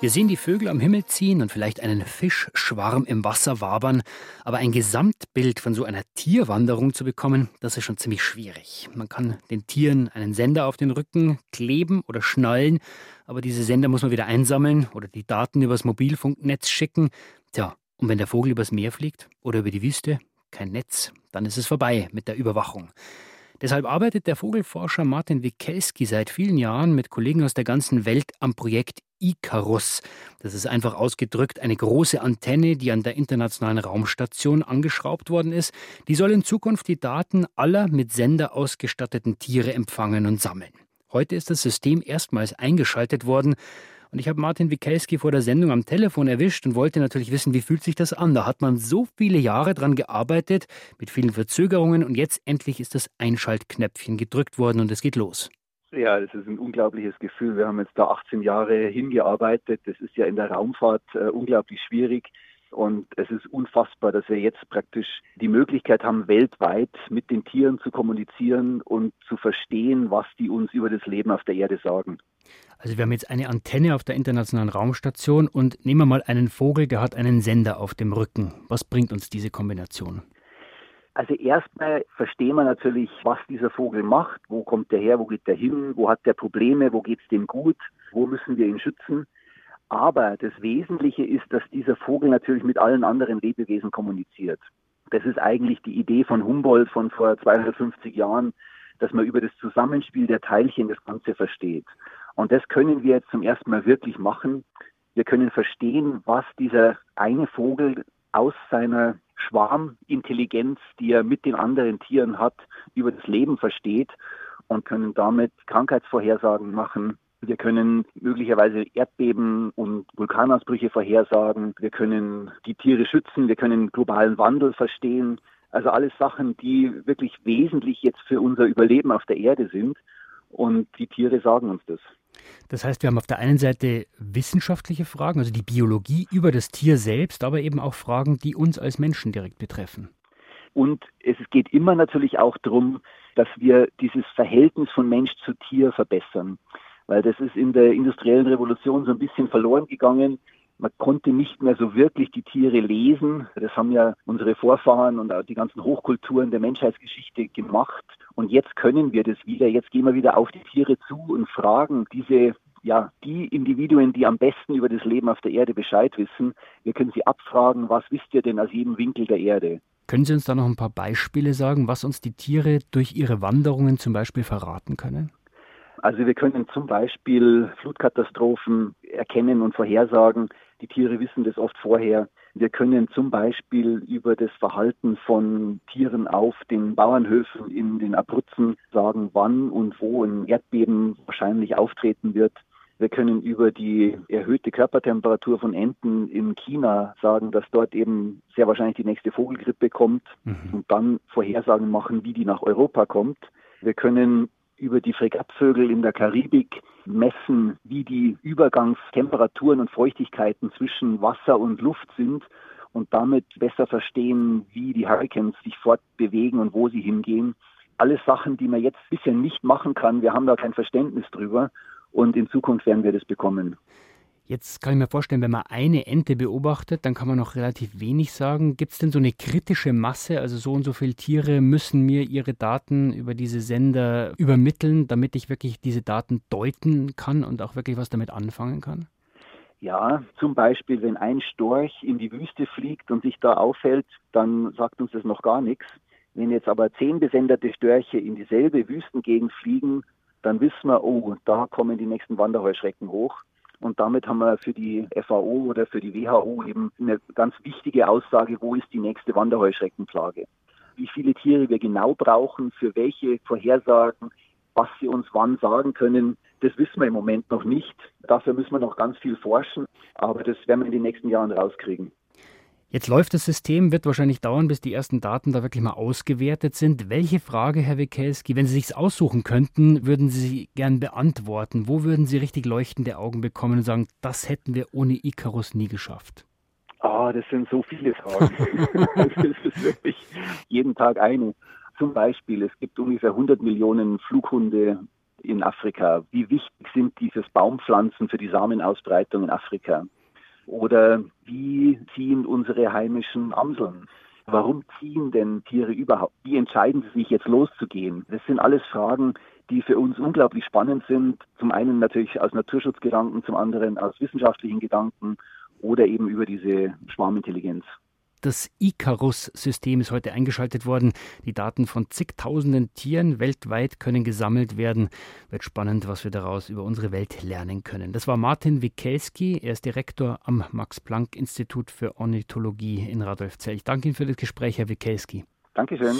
Wir sehen die Vögel am Himmel ziehen und vielleicht einen Fischschwarm im Wasser wabern, aber ein Gesamtbild von so einer Tierwanderung zu bekommen, das ist schon ziemlich schwierig. Man kann den Tieren einen Sender auf den Rücken kleben oder schnallen, aber diese Sender muss man wieder einsammeln oder die Daten übers Mobilfunknetz schicken. Tja, und wenn der Vogel übers Meer fliegt oder über die Wüste, kein Netz, dann ist es vorbei mit der Überwachung. Deshalb arbeitet der Vogelforscher Martin Wikelski seit vielen Jahren mit Kollegen aus der ganzen Welt am Projekt Icarus. Das ist einfach ausgedrückt eine große Antenne, die an der Internationalen Raumstation angeschraubt worden ist. Die soll in Zukunft die Daten aller mit Sender ausgestatteten Tiere empfangen und sammeln. Heute ist das System erstmals eingeschaltet worden. Und ich habe Martin Wikelski vor der Sendung am Telefon erwischt und wollte natürlich wissen, wie fühlt sich das an? Da hat man so viele Jahre dran gearbeitet, mit vielen Verzögerungen und jetzt endlich ist das Einschaltknöpfchen gedrückt worden und es geht los. Ja, das ist ein unglaubliches Gefühl. Wir haben jetzt da 18 Jahre hingearbeitet. Das ist ja in der Raumfahrt äh, unglaublich schwierig. Und es ist unfassbar, dass wir jetzt praktisch die Möglichkeit haben, weltweit mit den Tieren zu kommunizieren und zu verstehen, was die uns über das Leben auf der Erde sagen. Also wir haben jetzt eine Antenne auf der Internationalen Raumstation und nehmen wir mal einen Vogel, der hat einen Sender auf dem Rücken. Was bringt uns diese Kombination? Also erstmal verstehen wir natürlich, was dieser Vogel macht, wo kommt der her, wo geht der hin, wo hat der Probleme, wo geht es dem gut, wo müssen wir ihn schützen. Aber das Wesentliche ist, dass dieser Vogel natürlich mit allen anderen Lebewesen kommuniziert. Das ist eigentlich die Idee von Humboldt von vor 250 Jahren, dass man über das Zusammenspiel der Teilchen das Ganze versteht. Und das können wir jetzt zum ersten Mal wirklich machen. Wir können verstehen, was dieser eine Vogel aus seiner Schwarmintelligenz, die er mit den anderen Tieren hat, über das Leben versteht und können damit Krankheitsvorhersagen machen. Wir können möglicherweise Erdbeben und Vulkanausbrüche vorhersagen. Wir können die Tiere schützen. Wir können globalen Wandel verstehen. Also alles Sachen, die wirklich wesentlich jetzt für unser Überleben auf der Erde sind. Und die Tiere sagen uns das. Das heißt, wir haben auf der einen Seite wissenschaftliche Fragen, also die Biologie über das Tier selbst, aber eben auch Fragen, die uns als Menschen direkt betreffen. Und es geht immer natürlich auch darum, dass wir dieses Verhältnis von Mensch zu Tier verbessern. Weil das ist in der industriellen Revolution so ein bisschen verloren gegangen. Man konnte nicht mehr so wirklich die Tiere lesen. Das haben ja unsere Vorfahren und auch die ganzen Hochkulturen der Menschheitsgeschichte gemacht. Und jetzt können wir das wieder. Jetzt gehen wir wieder auf die Tiere zu und fragen diese ja, die Individuen, die am besten über das Leben auf der Erde Bescheid wissen, wir können sie abfragen, was wisst ihr denn aus jedem Winkel der Erde? Können Sie uns da noch ein paar Beispiele sagen, was uns die Tiere durch ihre Wanderungen zum Beispiel verraten können? Also wir können zum Beispiel Flutkatastrophen erkennen und vorhersagen. Die Tiere wissen das oft vorher. Wir können zum Beispiel über das Verhalten von Tieren auf den Bauernhöfen in den Abruzzen sagen, wann und wo ein Erdbeben wahrscheinlich auftreten wird. Wir können über die erhöhte Körpertemperatur von Enten in China sagen, dass dort eben sehr wahrscheinlich die nächste Vogelgrippe kommt mhm. und dann Vorhersagen machen, wie die nach Europa kommt. Wir können über die Fregattvögel in der Karibik messen, wie die Übergangstemperaturen und Feuchtigkeiten zwischen Wasser und Luft sind und damit besser verstehen, wie die Hurricanes sich fortbewegen und wo sie hingehen. Alles Sachen, die man jetzt bisher nicht machen kann. Wir haben da kein Verständnis drüber und in Zukunft werden wir das bekommen. Jetzt kann ich mir vorstellen, wenn man eine Ente beobachtet, dann kann man noch relativ wenig sagen. Gibt es denn so eine kritische Masse? Also so und so viele Tiere müssen mir ihre Daten über diese Sender übermitteln, damit ich wirklich diese Daten deuten kann und auch wirklich was damit anfangen kann? Ja, zum Beispiel, wenn ein Storch in die Wüste fliegt und sich da aufhält, dann sagt uns das noch gar nichts. Wenn jetzt aber zehn besenderte Störche in dieselbe Wüstengegend fliegen, dann wissen wir, oh, da kommen die nächsten Wanderheuschrecken hoch. Und damit haben wir für die FAO oder für die WHO eben eine ganz wichtige Aussage, wo ist die nächste Wanderheuschreckenplage. Wie viele Tiere wir genau brauchen, für welche Vorhersagen, was sie uns wann sagen können, das wissen wir im Moment noch nicht. Dafür müssen wir noch ganz viel forschen, aber das werden wir in den nächsten Jahren rauskriegen. Jetzt läuft das System, wird wahrscheinlich dauern, bis die ersten Daten da wirklich mal ausgewertet sind. Welche Frage, Herr Wikelski, wenn Sie sich aussuchen könnten, würden Sie gern beantworten? Wo würden Sie richtig leuchtende Augen bekommen und sagen, das hätten wir ohne Icarus nie geschafft? Ah, das sind so viele Fragen. das ist wirklich jeden Tag eine. Zum Beispiel, es gibt ungefähr 100 Millionen Flughunde in Afrika. Wie wichtig sind diese Baumpflanzen für die Samenausbreitung in Afrika? Oder wie ziehen unsere heimischen Amseln? Warum ziehen denn Tiere überhaupt? Wie entscheiden sie sich jetzt loszugehen? Das sind alles Fragen, die für uns unglaublich spannend sind. Zum einen natürlich aus Naturschutzgedanken, zum anderen aus wissenschaftlichen Gedanken oder eben über diese Schwarmintelligenz. Das Icarus-System ist heute eingeschaltet worden. Die Daten von zigtausenden Tieren weltweit können gesammelt werden. Wird spannend, was wir daraus über unsere Welt lernen können. Das war Martin Wikelski. Er ist Direktor am Max-Planck-Institut für Ornithologie in Radolfzell. Ich danke Ihnen für das Gespräch, Herr Wikelski. Dankeschön.